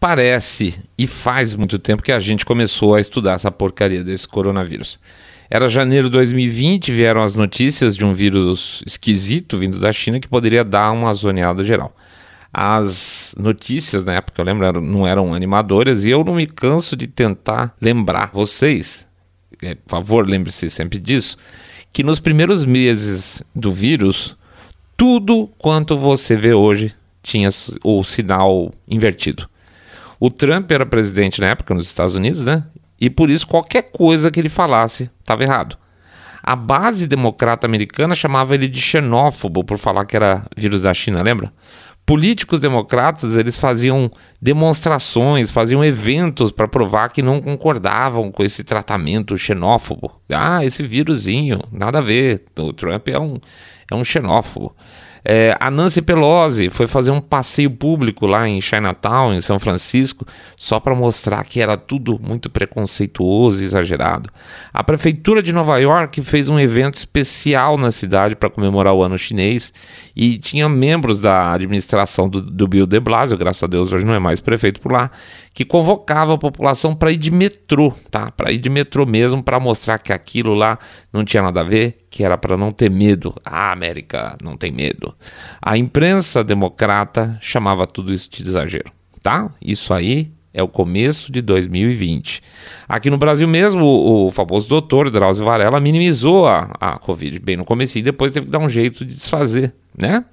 parece e faz muito tempo que a gente começou a estudar essa porcaria desse coronavírus. Era janeiro de 2020, vieram as notícias de um vírus esquisito vindo da China que poderia dar uma zoneada geral. As notícias na época, eu lembro, não eram animadoras e eu não me canso de tentar lembrar vocês, é, por favor, lembre-se sempre disso, que nos primeiros meses do vírus, tudo quanto você vê hoje tinha o sinal invertido. O Trump era presidente na época nos Estados Unidos, né? E por isso qualquer coisa que ele falasse estava errado. A base democrata americana chamava ele de xenófobo por falar que era vírus da China, lembra? Políticos democratas, eles faziam demonstrações, faziam eventos para provar que não concordavam com esse tratamento xenófobo. Ah, esse vírusinho, nada a ver. O Trump é um, é um xenófobo. É, a Nancy Pelosi foi fazer um passeio público lá em Chinatown, em São Francisco, só para mostrar que era tudo muito preconceituoso e exagerado. A prefeitura de Nova York fez um evento especial na cidade para comemorar o ano chinês e tinha membros da administração do, do Bill de Blasio, graças a Deus hoje não é mais prefeito por lá, que convocava a população para ir de metrô, tá? Para ir de metrô mesmo, para mostrar que aquilo lá não tinha nada a ver, que era para não ter medo. A América não tem medo. A imprensa democrata chamava tudo isso de exagero, tá? Isso aí é o começo de 2020. Aqui no Brasil mesmo, o, o famoso doutor Drauzio Varela minimizou a, a Covid bem no começo e depois teve que dar um jeito de desfazer, né?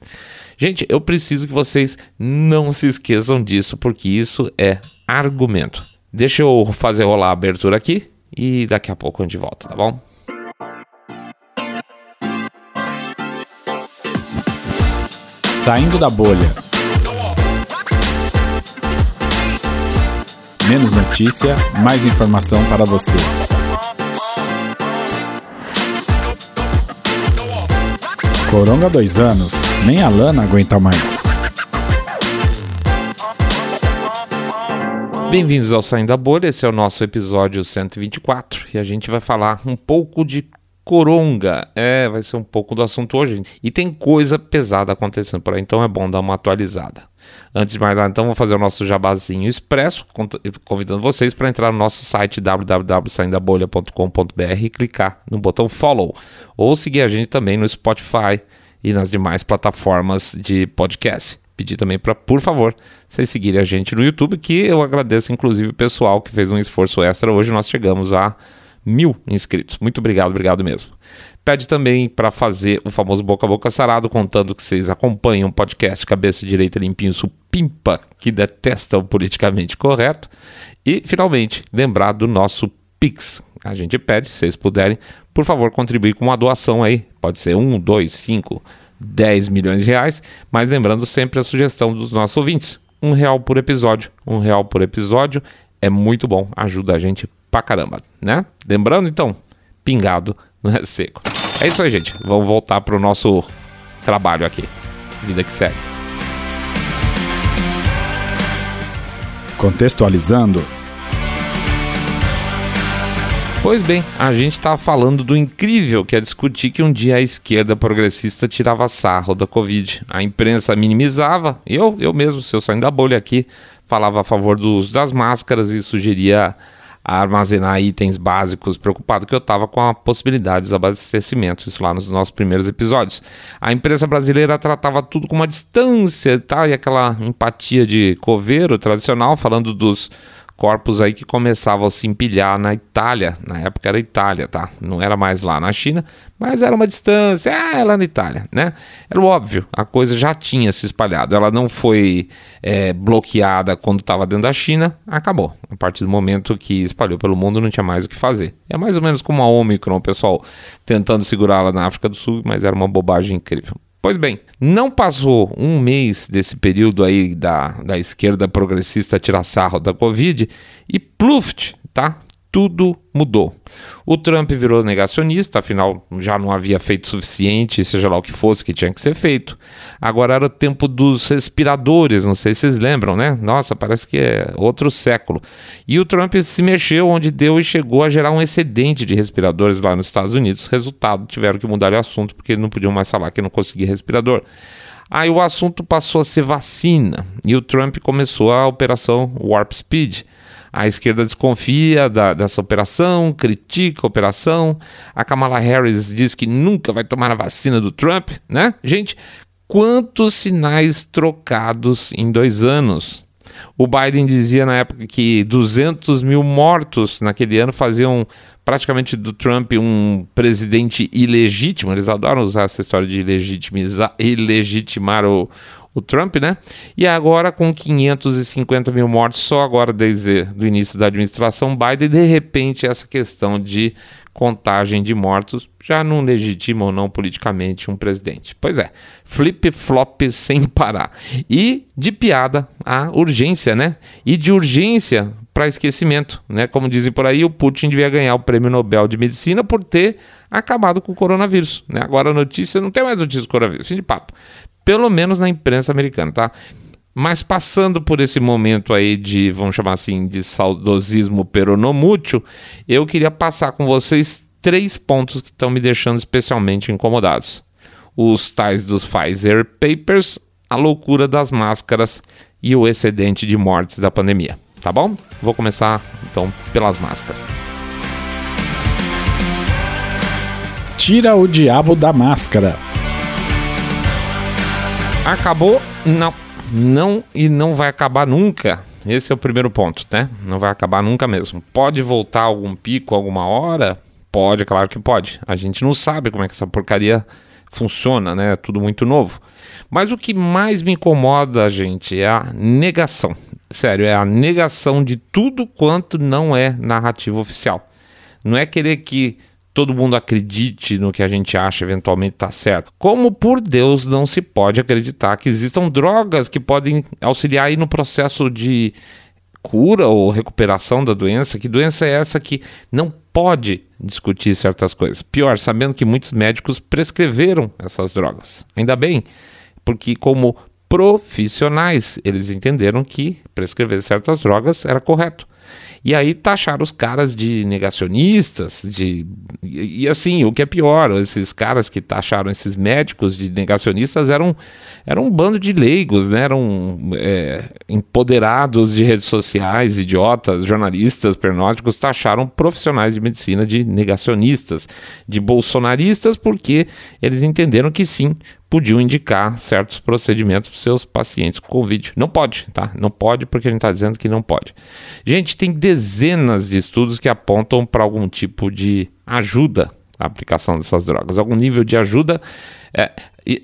Gente, eu preciso que vocês não se esqueçam disso, porque isso é argumento. Deixa eu fazer rolar a abertura aqui e daqui a pouco a gente volta, tá bom? Saindo da bolha. Menos notícia, mais informação para você. Coronga dois anos, nem a Lana aguenta mais. Bem-vindos ao Saindo da Bolha, esse é o nosso episódio 124 e a gente vai falar um pouco de coronga. É, vai ser um pouco do assunto hoje. E tem coisa pesada acontecendo por aí, então é bom dar uma atualizada. Antes de mais nada, então, vou fazer o nosso jabazinho expresso, convidando vocês para entrar no nosso site www.saindabolha.com.br e clicar no botão follow, ou seguir a gente também no Spotify e nas demais plataformas de podcast. Pedir também para, por favor, vocês seguirem a gente no YouTube, que eu agradeço, inclusive, o pessoal que fez um esforço extra. Hoje nós chegamos a mil inscritos. Muito obrigado, obrigado mesmo. Pede também para fazer o famoso boca a boca sarado, contando que vocês acompanham o podcast Cabeça Direita Limpinho Supimpa, que detesta o politicamente correto. E, finalmente, lembrar do nosso Pix. A gente pede, se vocês puderem, por favor, contribuir com uma doação aí. Pode ser um, dois, cinco, dez milhões de reais. Mas lembrando sempre a sugestão dos nossos ouvintes. Um real por episódio. Um real por episódio é muito bom, ajuda a gente pra caramba, né? Lembrando, então, pingado não é seco. É isso aí, gente. Vamos voltar pro nosso trabalho aqui. Vida que segue. Contextualizando. Pois bem, a gente está falando do incrível que é discutir que um dia a esquerda progressista tirava sarro da Covid. A imprensa minimizava, eu, eu mesmo, se eu saindo da bolha aqui, falava a favor do uso das máscaras e sugeria armazenar itens básicos, preocupado que eu estava com a possibilidade de desabastecimento, isso lá nos nossos primeiros episódios. A imprensa brasileira tratava tudo com uma distância tá? e aquela empatia de coveiro tradicional, falando dos corpos aí que começavam a se empilhar na Itália. Na época era Itália, tá? Não era mais lá na China, mas era uma distância, ah, é lá na Itália, né? Era óbvio, a coisa já tinha se espalhado. Ela não foi é, bloqueada quando estava dentro da China, acabou. A partir do momento que espalhou pelo mundo, não tinha mais o que fazer. É mais ou menos como a Omicron, pessoal tentando segurá-la na África do Sul, mas era uma bobagem incrível. Pois bem, não passou um mês desse período aí da, da esquerda progressista tirar sarro da Covid e pluft, tá? tudo mudou. O Trump virou negacionista, afinal já não havia feito suficiente, seja lá o que fosse que tinha que ser feito. Agora era o tempo dos respiradores, não sei se vocês lembram, né? Nossa, parece que é outro século. E o Trump se mexeu onde deu e chegou a gerar um excedente de respiradores lá nos Estados Unidos. Resultado, tiveram que mudar o assunto porque não podiam mais falar que não conseguia respirador. Aí o assunto passou a ser vacina e o Trump começou a operação Warp Speed. A esquerda desconfia da, dessa operação, critica a operação. A Kamala Harris diz que nunca vai tomar a vacina do Trump, né? Gente, quantos sinais trocados em dois anos? O Biden dizia na época que 200 mil mortos naquele ano faziam praticamente do Trump um presidente ilegítimo. Eles adoram usar essa história de ilegitimizar, ilegitimar o, o Trump, né? E agora com 550 mil mortes só agora desde o início da administração Biden, de repente essa questão de contagem de mortos já não legitima ou não politicamente um presidente. Pois é, flip-flop sem parar. E de piada a urgência, né? E de urgência para esquecimento, né? Como dizem por aí, o Putin devia ganhar o Prêmio Nobel de Medicina por ter acabado com o coronavírus, né? Agora a notícia não tem mais notícia do coronavírus, fim de papo pelo menos na imprensa americana, tá? Mas passando por esse momento aí de, vamos chamar assim, de saudosismo peronomútil, eu queria passar com vocês três pontos que estão me deixando especialmente incomodados. Os tais dos Pfizer Papers, a loucura das máscaras e o excedente de mortes da pandemia. Tá bom? Vou começar então pelas máscaras. Tira o diabo da máscara. Acabou? Não. Não e não vai acabar nunca. Esse é o primeiro ponto, né? Não vai acabar nunca mesmo. Pode voltar algum pico alguma hora? Pode, claro que pode. A gente não sabe como é que essa porcaria funciona, né? É tudo muito novo. Mas o que mais me incomoda, gente, é a negação. Sério, é a negação de tudo quanto não é narrativa oficial. Não é querer que todo mundo acredite no que a gente acha eventualmente está certo. Como por Deus não se pode acreditar que existam drogas que podem auxiliar aí no processo de cura ou recuperação da doença? Que doença é essa que não pode discutir certas coisas? Pior, sabendo que muitos médicos prescreveram essas drogas. Ainda bem, porque como profissionais eles entenderam que prescrever certas drogas era correto. E aí taxaram os caras de negacionistas, de. E, e, assim, o que é pior, esses caras que taxaram esses médicos de negacionistas eram, eram um bando de leigos, né? Eram é, empoderados de redes sociais, idiotas, jornalistas, pernóticos, taxaram profissionais de medicina de negacionistas, de bolsonaristas, porque eles entenderam que sim, podiam indicar certos procedimentos para seus pacientes com Covid. Não pode, tá? Não pode porque a gente está dizendo que não pode. Gente, tem dezenas de estudos que apontam para algum tipo de ajuda à aplicação dessas drogas, algum nível de ajuda. É,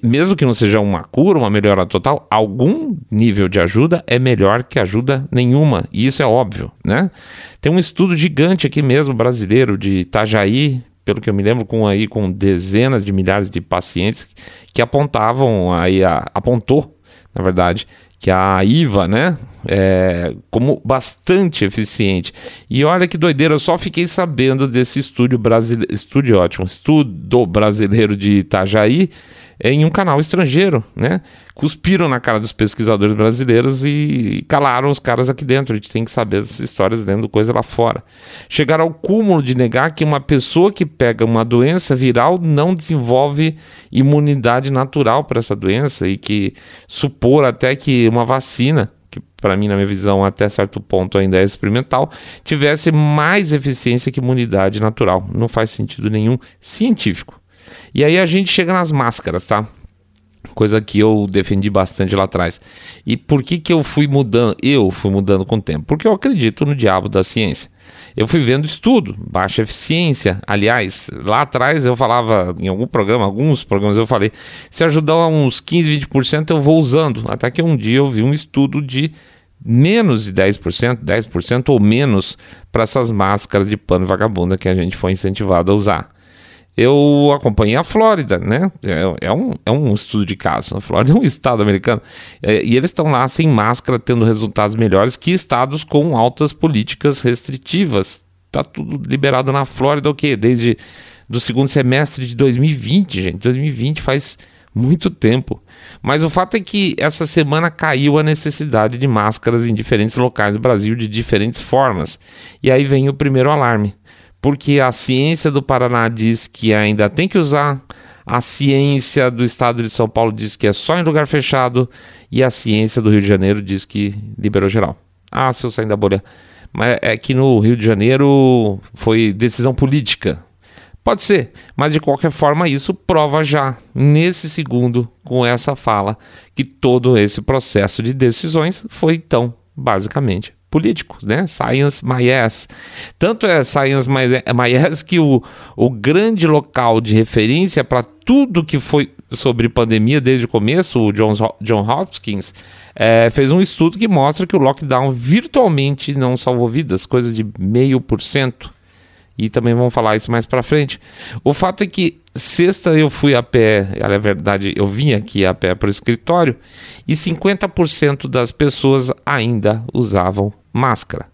mesmo que não seja uma cura, uma melhora total, algum nível de ajuda é melhor que ajuda nenhuma, e isso é óbvio, né? Tem um estudo gigante aqui mesmo, brasileiro, de Itajaí, pelo que eu me lembro, com aí com dezenas de milhares de pacientes que apontavam aí a, apontou, na verdade, que a IVA, né, é como bastante eficiente. E olha que doideira, eu só fiquei sabendo desse estúdio brasileiro, estúdio ótimo, estudo brasileiro de Itajaí, em um canal estrangeiro, né? Cuspiram na cara dos pesquisadores brasileiros e calaram os caras aqui dentro. A gente tem que saber dessas histórias lendo coisa lá fora. Chegaram ao cúmulo de negar que uma pessoa que pega uma doença viral não desenvolve imunidade natural para essa doença e que supor até que uma vacina que para mim, na minha visão, até certo ponto ainda é experimental, tivesse mais eficiência que imunidade natural. Não faz sentido nenhum científico. E aí a gente chega nas máscaras, tá? Coisa que eu defendi bastante lá atrás. E por que, que eu fui mudando? Eu fui mudando com o tempo. Porque eu acredito no diabo da ciência. Eu fui vendo estudo, baixa eficiência. Aliás, lá atrás eu falava, em algum programa, alguns programas eu falei, se ajudar uns 15, 20% eu vou usando. Até que um dia eu vi um estudo de menos de 10%, 10% ou menos para essas máscaras de pano vagabunda que a gente foi incentivado a usar eu acompanhei a Flórida, né? É, é, um, é um estudo de caso. A Flórida é um estado americano. É, e eles estão lá sem máscara, tendo resultados melhores que estados com altas políticas restritivas. Tá tudo liberado na Flórida, o quê? Desde do segundo semestre de 2020, gente. 2020 faz muito tempo. Mas o fato é que essa semana caiu a necessidade de máscaras em diferentes locais do Brasil de diferentes formas. E aí vem o primeiro alarme porque a ciência do Paraná diz que ainda tem que usar A ciência do estado de São Paulo diz que é só em lugar fechado e a ciência do Rio de Janeiro diz que liberou geral. Ah, se eu sair da bolha. Mas é que no Rio de Janeiro foi decisão política. Pode ser, mas de qualquer forma isso prova já, nesse segundo, com essa fala, que todo esse processo de decisões foi então, basicamente, político, né? Science ass. Tanto é Science ass que o, o grande local de referência para tudo que foi sobre pandemia desde o começo, o John, John Hopkins, é, fez um estudo que mostra que o lockdown virtualmente não salvou vidas, coisa de meio por cento. E também vamos falar isso mais para frente. O fato é que sexta eu fui a pé, é verdade, eu vim aqui a pé para o escritório e 50% das pessoas ainda usavam máscara.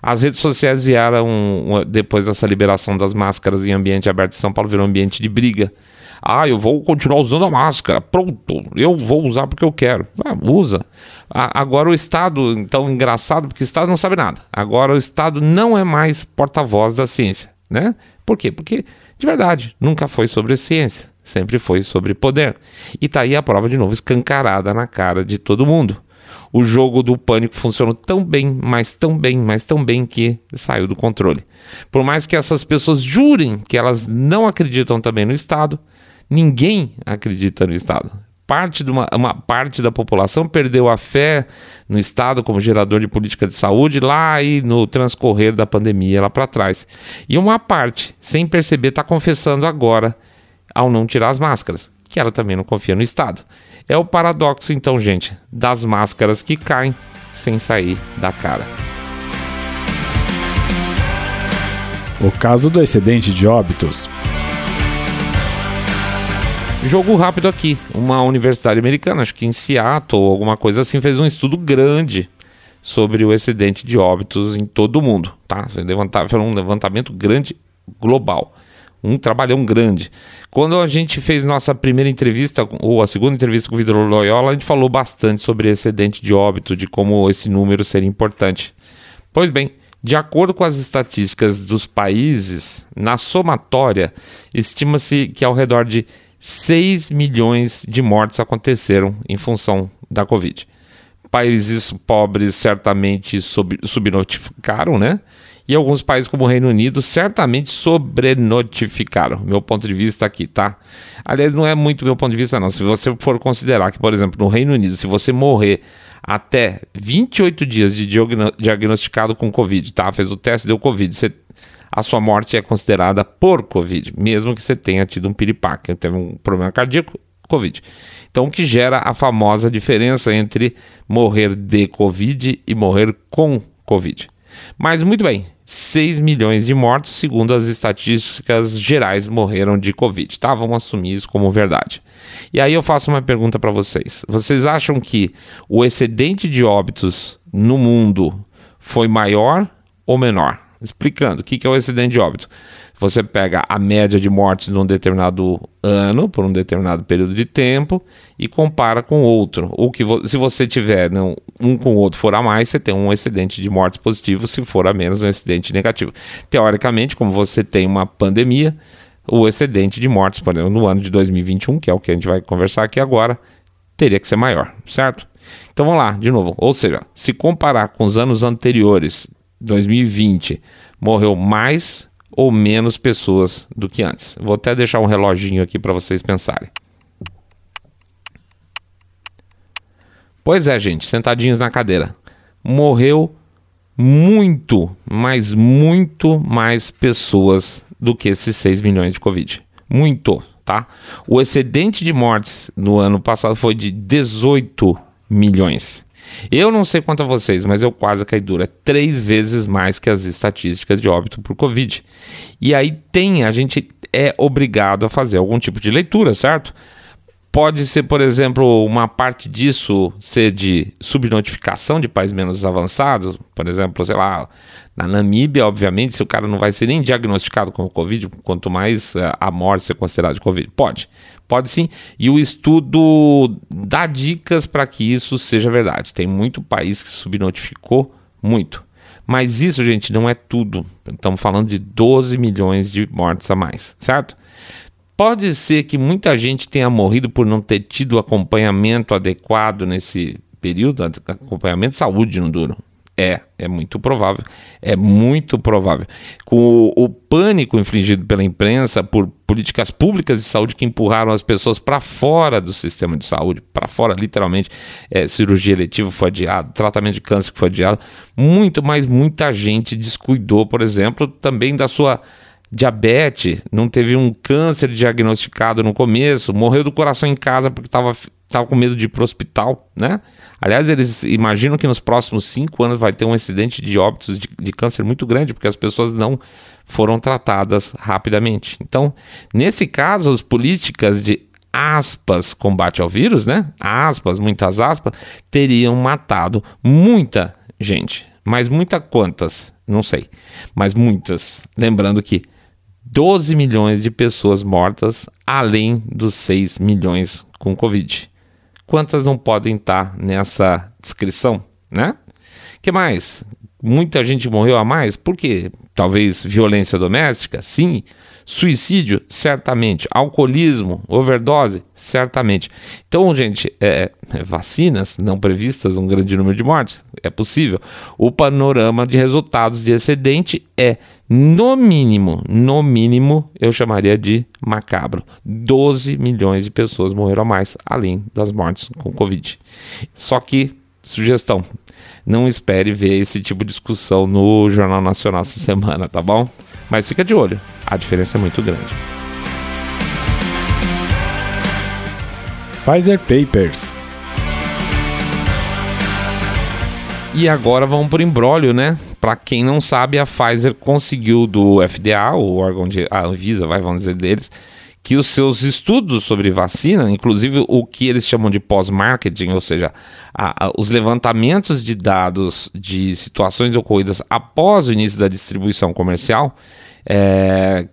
As redes sociais vieram, depois dessa liberação das máscaras em ambiente aberto em São Paulo, virou um ambiente de briga. Ah, eu vou continuar usando a máscara. Pronto, eu vou usar porque eu quero. Ah, usa. agora o Estado, então engraçado, porque o Estado não sabe nada. Agora o Estado não é mais porta-voz da ciência, né? Por quê? Porque, de verdade, nunca foi sobre ciência. Sempre foi sobre poder. E tá aí a prova de novo escancarada na cara de todo mundo. O jogo do pânico funcionou tão bem, mas tão bem, mas tão bem que saiu do controle. Por mais que essas pessoas jurem que elas não acreditam também no Estado, Ninguém acredita no Estado. Parte de uma, uma parte da população perdeu a fé no Estado como gerador de política de saúde lá e no transcorrer da pandemia lá para trás. E uma parte, sem perceber, está confessando agora, ao não tirar as máscaras, que ela também não confia no Estado. É o paradoxo, então, gente, das máscaras que caem sem sair da cara. O caso do excedente de óbitos Jogo rápido aqui. Uma universidade americana, acho que em Seattle ou alguma coisa assim, fez um estudo grande sobre o excedente de óbitos em todo o mundo, tá? Foi um levantamento grande global. Um trabalhão grande. Quando a gente fez nossa primeira entrevista, ou a segunda entrevista com o Vidro Loyola, a gente falou bastante sobre excedente de óbito, de como esse número seria importante. Pois bem, de acordo com as estatísticas dos países, na somatória, estima-se que ao redor de 6 milhões de mortes aconteceram em função da Covid. Países pobres certamente sub, subnotificaram, né? E alguns países como o Reino Unido certamente sobrenotificaram. Meu ponto de vista aqui, tá? Aliás, não é muito meu ponto de vista, não. Se você for considerar que, por exemplo, no Reino Unido, se você morrer até 28 dias de diagnosticado com Covid, tá? Fez o teste, deu Covid, você a sua morte é considerada por Covid, mesmo que você tenha tido um piripaque, teve um problema cardíaco, Covid. Então, o que gera a famosa diferença entre morrer de Covid e morrer com Covid. Mas muito bem, 6 milhões de mortos, segundo as estatísticas gerais, morreram de Covid, tá? Vamos assumir isso como verdade. E aí eu faço uma pergunta para vocês. Vocês acham que o excedente de óbitos no mundo foi maior ou menor? Explicando, o que é o acidente de óbito? Você pega a média de mortes num determinado ano, por um determinado período de tempo, e compara com outro. Ou que vo se você tiver um com o outro for a mais, você tem um excedente de mortes positivo, se for a menos, um excedente negativo. Teoricamente, como você tem uma pandemia, o excedente de mortes, por exemplo, no ano de 2021, que é o que a gente vai conversar aqui agora, teria que ser maior, certo? Então vamos lá, de novo. Ou seja, se comparar com os anos anteriores, 2020 morreu mais ou menos pessoas do que antes. Vou até deixar um reloginho aqui para vocês pensarem. Pois é, gente, sentadinhos na cadeira. Morreu muito, mas muito mais pessoas do que esses 6 milhões de Covid. Muito, tá? O excedente de mortes no ano passado foi de 18 milhões. Eu não sei quanto a vocês, mas eu quase caí duro. É três vezes mais que as estatísticas de óbito por Covid. E aí tem, a gente é obrigado a fazer algum tipo de leitura, certo? Pode ser, por exemplo, uma parte disso ser de subnotificação de países menos avançados, por exemplo, sei lá, na Namíbia, obviamente, se o cara não vai ser nem diagnosticado com Covid, quanto mais eh, a morte ser considerada de Covid. Pode, pode sim. E o estudo dá dicas para que isso seja verdade. Tem muito país que subnotificou muito. Mas isso, gente, não é tudo. Estamos falando de 12 milhões de mortes a mais, certo? Pode ser que muita gente tenha morrido por não ter tido acompanhamento adequado nesse período, acompanhamento de saúde no duro. É, é muito provável. É muito provável. Com o, o, pânico infligido pela imprensa por políticas públicas de saúde que empurraram as pessoas para fora do sistema de saúde, para fora, literalmente, é, cirurgia eletiva foi adiada, tratamento de câncer foi adiado, muito, mas muita gente descuidou, por exemplo, também da sua diabetes, não teve um câncer diagnosticado no começo, morreu do coração em casa porque estava tava com medo de ir para o hospital, né? Aliás, eles imaginam que nos próximos cinco anos vai ter um incidente de óbitos de, de câncer muito grande, porque as pessoas não foram tratadas rapidamente. Então, nesse caso, as políticas de aspas combate ao vírus, né? Aspas, muitas aspas, teriam matado muita gente. Mas muita quantas? Não sei. Mas muitas. Lembrando que 12 milhões de pessoas mortas, além dos 6 milhões com Covid. Quantas não podem estar nessa descrição, né? que mais? Muita gente morreu a mais? Por quê? Talvez violência doméstica? Sim. Suicídio? Certamente. Alcoolismo? Overdose? Certamente. Então, gente, é, vacinas não previstas, um grande número de mortes? É possível. O panorama de resultados de excedente é no mínimo, no mínimo, eu chamaria de macabro. 12 milhões de pessoas morreram a mais, além das mortes com Covid. Só que, sugestão, não espere ver esse tipo de discussão no Jornal Nacional essa semana, tá bom? Mas fica de olho, a diferença é muito grande. Pfizer Papers. E agora vamos por embrólio, né? Para quem não sabe, a Pfizer conseguiu do FDA, o órgão de a Anvisa, vai, vamos dizer deles, que os seus estudos sobre vacina, inclusive o que eles chamam de pós-marketing, ou seja, a, a, os levantamentos de dados de situações ocorridas após o início da distribuição comercial, é,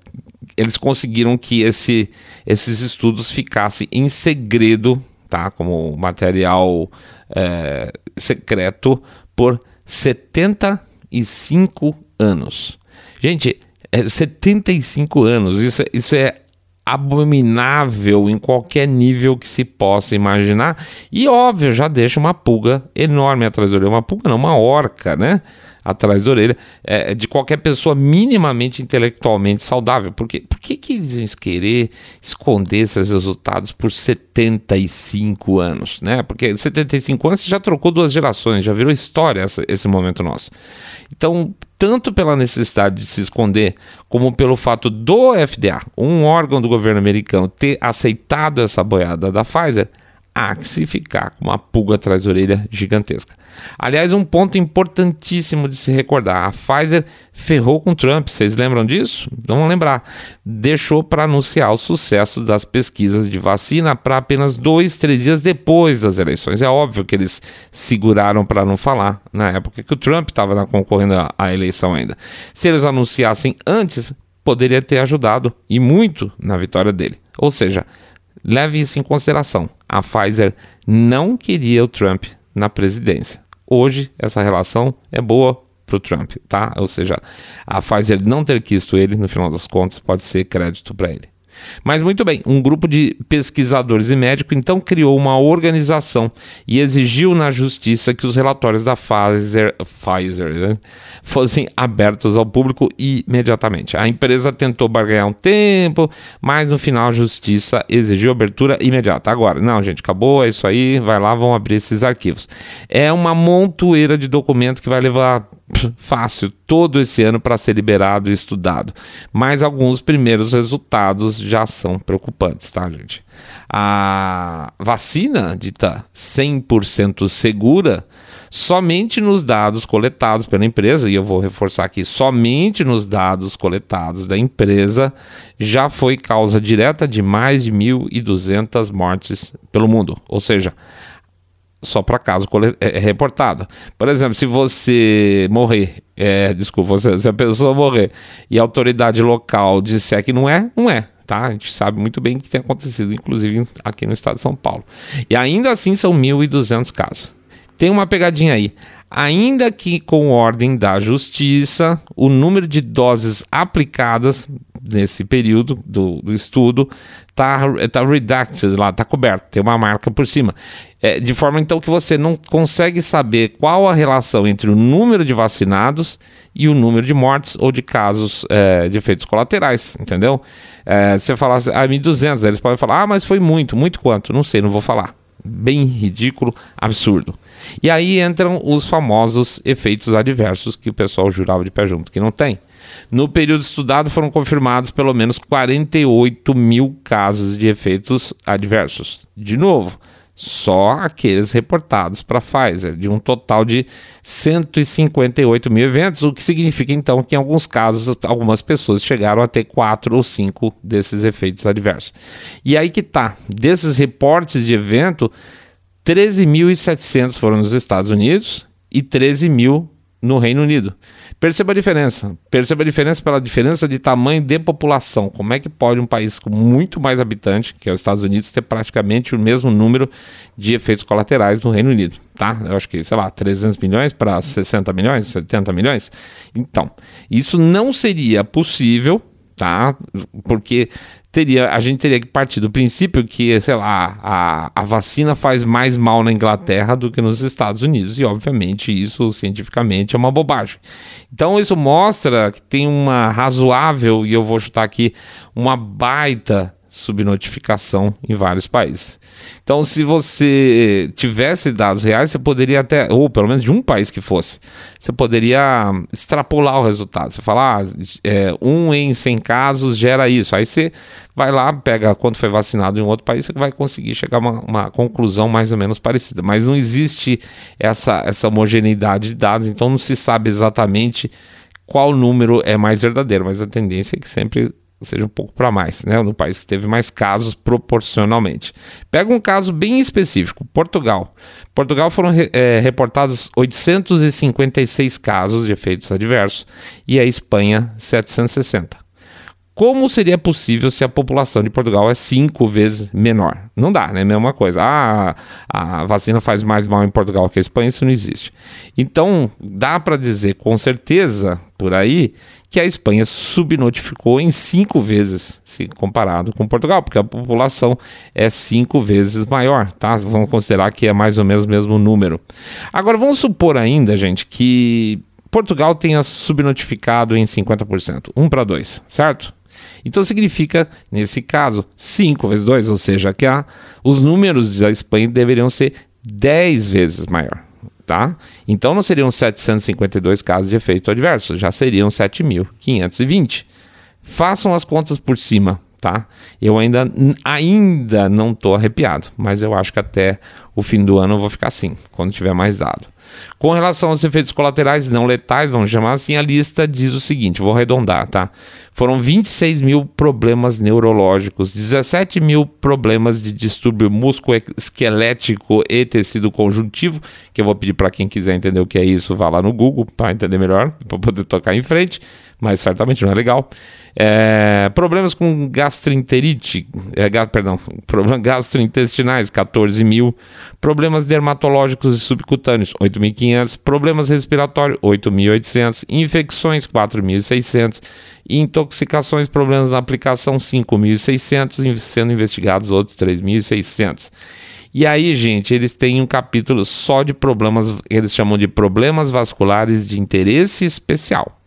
eles conseguiram que esse, esses estudos ficassem em segredo, tá, como material é, secreto, por 70 75 anos. Gente, é 75 anos, isso, é, isso é abominável em qualquer nível que se possa imaginar. E óbvio, já deixa uma pulga enorme atrás da orelha. Uma pulga não, uma orca, né? Atrás da orelha é, de qualquer pessoa minimamente intelectualmente saudável. Porque, por que, que eles iam querer esconder esses resultados por 75 anos? Né? Porque 75 anos já trocou duas gerações, já virou história essa, esse momento nosso. Então, tanto pela necessidade de se esconder, como pelo fato do FDA, um órgão do governo americano, ter aceitado essa boiada da Pfizer, há que se ficar com uma pulga atrás da orelha gigantesca. Aliás, um ponto importantíssimo de se recordar: a Pfizer ferrou com Trump, vocês lembram disso? Vamos lembrar. Deixou para anunciar o sucesso das pesquisas de vacina para apenas dois, três dias depois das eleições. É óbvio que eles seguraram para não falar na época que o Trump estava concorrendo à eleição ainda. Se eles anunciassem antes, poderia ter ajudado e muito na vitória dele. Ou seja, leve isso em consideração. A Pfizer não queria o Trump na presidência. Hoje, essa relação é boa para o Trump, tá? Ou seja, a Pfizer não ter quisto ele, no final das contas, pode ser crédito para ele. Mas muito bem, um grupo de pesquisadores e médicos então criou uma organização e exigiu na justiça que os relatórios da Pfizer, Pfizer né, fossem abertos ao público imediatamente. A empresa tentou barganhar um tempo, mas no final a justiça exigiu abertura imediata. Agora, não, gente, acabou, é isso aí, vai lá, vão abrir esses arquivos. É uma montoeira de documentos que vai levar fácil todo esse ano para ser liberado e estudado. Mas alguns primeiros resultados já são preocupantes, tá, gente? A vacina dita 100% segura somente nos dados coletados pela empresa, e eu vou reforçar aqui, somente nos dados coletados da empresa já foi causa direta de mais de 1.200 mortes pelo mundo. Ou seja, só para caso é, é reportado. Por exemplo, se você morrer, é, desculpa, se a pessoa morrer e a autoridade local disser que não é, não é. Tá? A gente sabe muito bem que tem acontecido, inclusive aqui no estado de São Paulo. E ainda assim são 1.200 casos. Tem uma pegadinha aí. Ainda que com ordem da justiça, o número de doses aplicadas nesse período do, do estudo está tá redacted lá, está coberto, tem uma marca por cima. É, de forma então que você não consegue saber qual a relação entre o número de vacinados e o número de mortes ou de casos é, de efeitos colaterais, entendeu? É, você fala assim, ah, 1.200, eles podem falar, ah, mas foi muito, muito quanto? Não sei, não vou falar. Bem ridículo, absurdo. E aí entram os famosos efeitos adversos que o pessoal jurava de pé junto, que não tem. No período estudado foram confirmados pelo menos 48 mil casos de efeitos adversos. De novo, só aqueles reportados para a Pfizer, de um total de 158 mil eventos, o que significa então que em alguns casos algumas pessoas chegaram a ter quatro ou cinco desses efeitos adversos. E aí que tá, desses reportes de evento, 13.700 foram nos Estados Unidos e 13 mil no Reino Unido. Perceba a diferença. Perceba a diferença pela diferença de tamanho de população. Como é que pode um país com muito mais habitantes, que é os Estados Unidos, ter praticamente o mesmo número de efeitos colaterais no Reino Unido, tá? Eu acho que, sei lá, 300 milhões para 60 milhões, 70 milhões. Então, isso não seria possível, tá? Porque teria, a gente teria que partir do princípio que, sei lá, a, a vacina faz mais mal na Inglaterra do que nos Estados Unidos, e obviamente isso cientificamente é uma bobagem. Então isso mostra que tem uma razoável, e eu vou chutar aqui, uma baita subnotificação em vários países. Então, se você tivesse dados reais, você poderia até, ou pelo menos de um país que fosse, você poderia extrapolar o resultado. Você fala, ah, é, um em 100 casos gera isso. Aí você vai lá, pega quanto foi vacinado em outro país, você vai conseguir chegar a uma, uma conclusão mais ou menos parecida. Mas não existe essa, essa homogeneidade de dados, então não se sabe exatamente qual número é mais verdadeiro, mas a tendência é que sempre seja um pouco para mais, né? No país que teve mais casos proporcionalmente. Pega um caso bem específico, Portugal. Portugal foram é, reportados 856 casos de efeitos adversos e a Espanha 760. Como seria possível se a população de Portugal é cinco vezes menor? Não dá, né? Mesma coisa. Ah, a vacina faz mais mal em Portugal que a Espanha, isso não existe. Então, dá para dizer com certeza por aí que a Espanha subnotificou em cinco vezes, se comparado com Portugal, porque a população é cinco vezes maior, tá? Vamos considerar que é mais ou menos o mesmo número. Agora, vamos supor ainda, gente, que Portugal tenha subnotificado em 50%, 1 para 2, certo? Então significa, nesse caso, 5 vezes 2, ou seja, que a, os números da Espanha deveriam ser 10 vezes maior tá? Então não seriam 752 casos de efeito adverso, já seriam 7.520. Façam as contas por cima, tá? Eu ainda, ainda não estou arrepiado, mas eu acho que até o fim do ano eu vou ficar assim, quando tiver mais dado. Com relação aos efeitos colaterais não letais, vamos chamar assim, a lista diz o seguinte: vou arredondar, tá? Foram 26 mil problemas neurológicos, 17 mil problemas de distúrbio musculoesquelético e tecido conjuntivo, que eu vou pedir para quem quiser entender o que é isso, vá lá no Google para entender melhor, para poder tocar em frente, mas certamente não é legal. É, problemas com gastroenterite, é, perdão, problemas gastrointestinais, 14 mil. Problemas dermatológicos e subcutâneos, 8.500. Problemas respiratórios, 8.800. Infecções, 4.600. Intoxicações, problemas na aplicação, 5.600. Sendo investigados outros 3.600. E aí, gente, eles têm um capítulo só de problemas, eles chamam de problemas vasculares de interesse especial.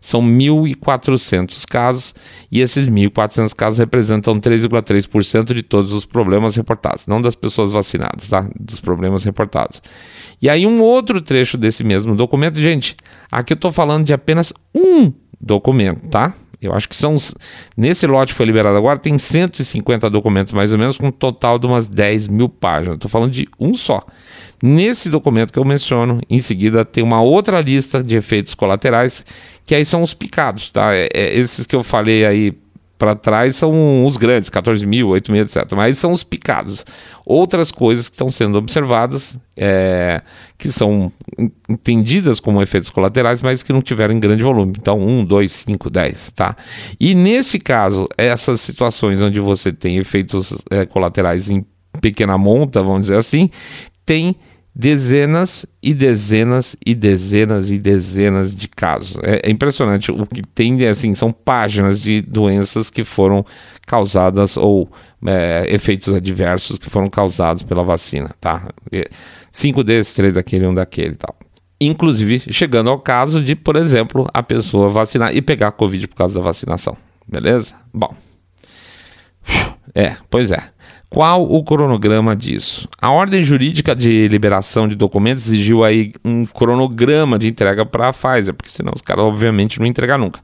São 1.400 casos e esses 1.400 casos representam 3,3% de todos os problemas reportados, não das pessoas vacinadas, tá? Dos problemas reportados. E aí um outro trecho desse mesmo documento, gente, aqui eu estou falando de apenas um documento, tá? Eu acho que são. Nesse lote que foi liberado agora, tem 150 documentos, mais ou menos, com um total de umas 10 mil páginas. Estou falando de um só. Nesse documento que eu menciono, em seguida, tem uma outra lista de efeitos colaterais que aí são os picados, tá? É, é, esses que eu falei aí para trás são os grandes, 14 mil, 8 mil, etc. Mas são os picados. Outras coisas que estão sendo observadas, é, que são entendidas como efeitos colaterais, mas que não tiveram grande volume. Então, 1, 2, 5, 10, tá? E nesse caso, essas situações onde você tem efeitos é, colaterais em pequena monta, vamos dizer assim, tem dezenas e dezenas e dezenas e dezenas de casos. É, é, impressionante o que tem, assim, são páginas de doenças que foram causadas ou é, efeitos adversos que foram causados pela vacina, tá? Cinco desses, três daquele, um daquele e tal. Inclusive, chegando ao caso de, por exemplo, a pessoa vacinar e pegar Covid por causa da vacinação. Beleza? Bom. É, pois é. Qual o cronograma disso? A ordem jurídica de liberação de documentos exigiu aí um cronograma de entrega para a Pfizer, porque senão os caras obviamente não entregam nunca.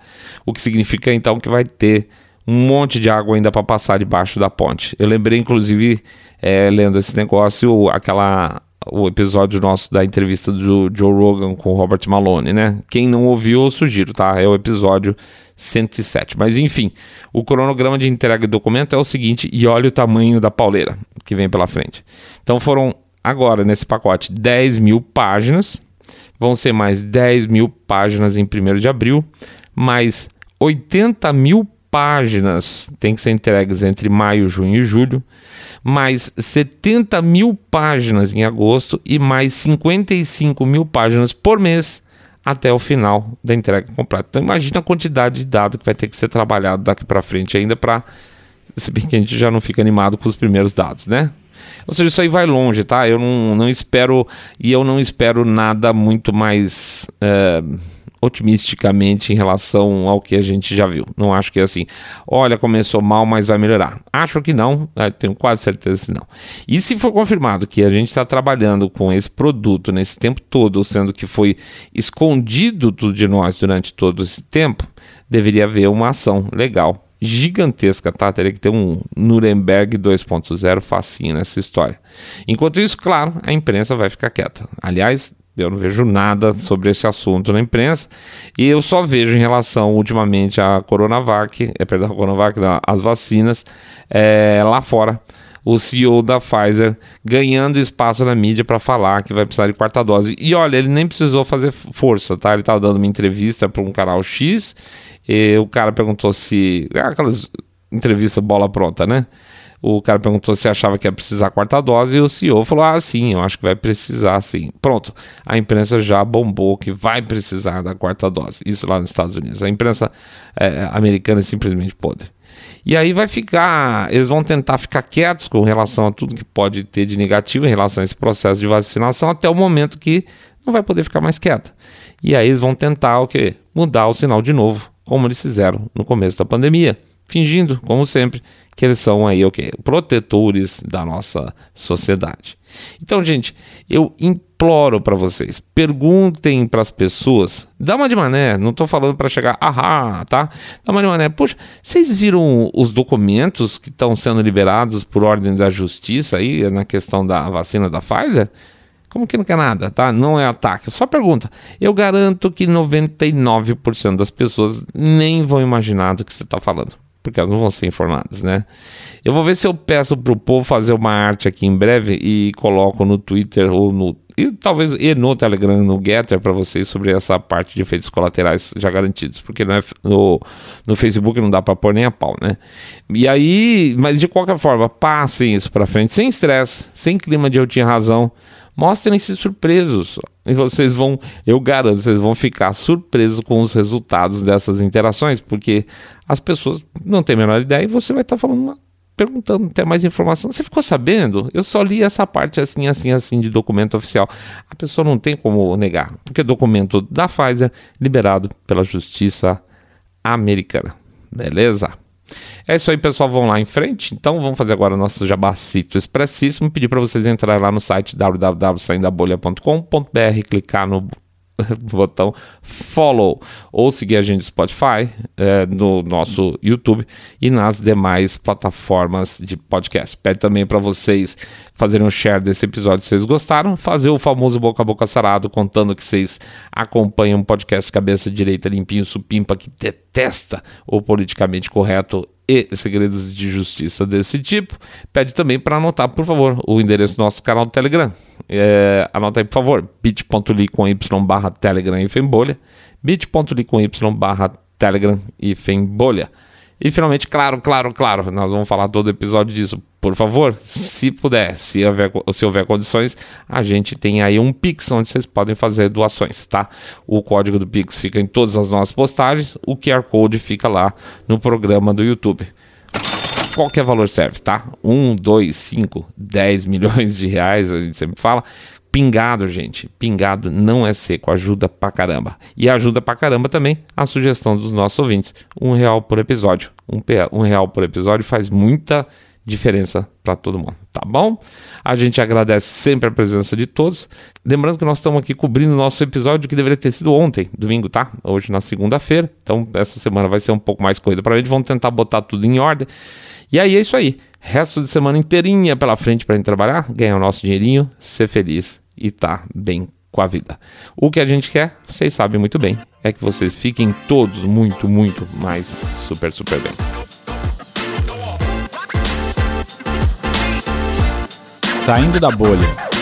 O que significa então que vai ter um monte de água ainda para passar debaixo da ponte. Eu lembrei inclusive é, lendo esse negócio, aquela o episódio nosso da entrevista do Joe Rogan com o Robert Malone, né? Quem não ouviu, eu sugiro, tá? É o episódio 107. Mas enfim, o cronograma de entrega de documento é o seguinte, e olha o tamanho da pauleira que vem pela frente. Então foram agora nesse pacote 10 mil páginas, vão ser mais 10 mil páginas em 1 de abril, mais 80 mil páginas tem que ser entregues entre maio, junho e julho, mais 70 mil páginas em agosto e mais 55 mil páginas por mês até o final da entrega completa. Então imagina a quantidade de dados que vai ter que ser trabalhado daqui para frente ainda para se bem que a gente já não fica animado com os primeiros dados, né? Ou seja, isso aí vai longe, tá? Eu não, não espero e eu não espero nada muito mais é, otimisticamente em relação ao que a gente já viu. Não acho que é assim, olha, começou mal, mas vai melhorar. Acho que não, né? tenho quase certeza que não. E se for confirmado que a gente está trabalhando com esse produto nesse tempo todo, sendo que foi escondido de nós durante todo esse tempo, deveria haver uma ação legal gigantesca, tá? Teria que ter um Nuremberg 2.0 facinho nessa história. Enquanto isso, claro, a imprensa vai ficar quieta. Aliás, eu não vejo nada sobre esse assunto na imprensa. E eu só vejo em relação, ultimamente, à Coronavac, é, perdão, Coronavac, não, as vacinas, é, lá fora, o CEO da Pfizer ganhando espaço na mídia para falar que vai precisar de quarta dose. E olha, ele nem precisou fazer força, tá? Ele estava dando uma entrevista para um canal X, e o cara perguntou se. Aquelas entrevistas bola pronta, né? O cara perguntou se achava que ia precisar a quarta dose e o CEO falou: Ah, sim, eu acho que vai precisar sim. Pronto, a imprensa já bombou que vai precisar da quarta dose. Isso lá nos Estados Unidos. A imprensa é, americana é simplesmente podre. E aí vai ficar, eles vão tentar ficar quietos com relação a tudo que pode ter de negativo em relação a esse processo de vacinação até o momento que não vai poder ficar mais quieta. E aí eles vão tentar o quê? Mudar o sinal de novo, como eles fizeram no começo da pandemia fingindo, como sempre, que eles são aí o okay, protetores da nossa sociedade. Então, gente, eu imploro para vocês, perguntem para as pessoas, dá uma de mané, não estou falando para chegar, ahá, tá? Dá uma de mané, poxa, vocês viram os documentos que estão sendo liberados por ordem da justiça aí na questão da vacina da Pfizer? Como que não quer nada, tá? Não é ataque, só pergunta. Eu garanto que 99% das pessoas nem vão imaginar do que você está falando porque elas não vão ser informadas, né? Eu vou ver se eu peço para o povo fazer uma arte aqui em breve e coloco no Twitter ou no e talvez e no Telegram, no Getter para vocês sobre essa parte de efeitos colaterais já garantidos, porque no, no, no Facebook não dá para pôr nem a pau, né? E aí, mas de qualquer forma, passem isso para frente sem estresse, sem clima de eu tinha razão. Mostrem-se surpresos. E vocês vão, eu garanto, vocês vão ficar surpresos com os resultados dessas interações, porque as pessoas não têm a menor ideia e você vai estar tá falando, perguntando até mais informação. Você ficou sabendo? Eu só li essa parte assim, assim, assim de documento oficial. A pessoa não tem como negar, porque é documento da Pfizer liberado pela Justiça Americana. Beleza? É isso aí, pessoal. Vão lá em frente. Então, vamos fazer agora o nosso jabacito expressíssimo. Pedir para vocês entrarem lá no site www.saindabolha.com.br, clicar no botão follow ou seguir a gente no Spotify, é, no nosso YouTube e nas demais plataformas de podcast. Pede também para vocês fazerem um share desse episódio se vocês gostaram, fazer o famoso boca a boca sarado contando que vocês acompanham um podcast cabeça direita limpinho supimpa que detesta o politicamente correto e segredos de justiça desse tipo, pede também para anotar, por favor, o endereço do nosso canal do Telegram. É, anota aí, por favor, bit.ly com y barra Telegram e Fembolha, bit.ly com y barra Telegram e Fembolha. E finalmente, claro, claro, claro, nós vamos falar todo episódio disso. Por favor, se puder, se houver, se houver condições, a gente tem aí um Pix onde vocês podem fazer doações, tá? O código do Pix fica em todas as nossas postagens, o QR Code fica lá no programa do YouTube. Qualquer valor serve, tá? 1, 2, 5, 10 milhões de reais, a gente sempre fala. Pingado, gente. Pingado não é seco, ajuda pra caramba. E ajuda pra caramba também a sugestão dos nossos ouvintes. Um real por episódio. Um, um real por episódio faz muita diferença para todo mundo, tá bom? A gente agradece sempre a presença de todos. Lembrando que nós estamos aqui cobrindo o nosso episódio que deveria ter sido ontem, domingo, tá? Hoje na segunda-feira. Então essa semana vai ser um pouco mais corrida para gente. Vamos tentar botar tudo em ordem. E aí é isso aí. Resto de semana inteirinha pela frente para gente trabalhar, ganhar o nosso dinheirinho, ser feliz e tá bem com a vida. O que a gente quer, vocês sabem muito bem, é que vocês fiquem todos muito, muito mais super, super bem. Saindo da bolha.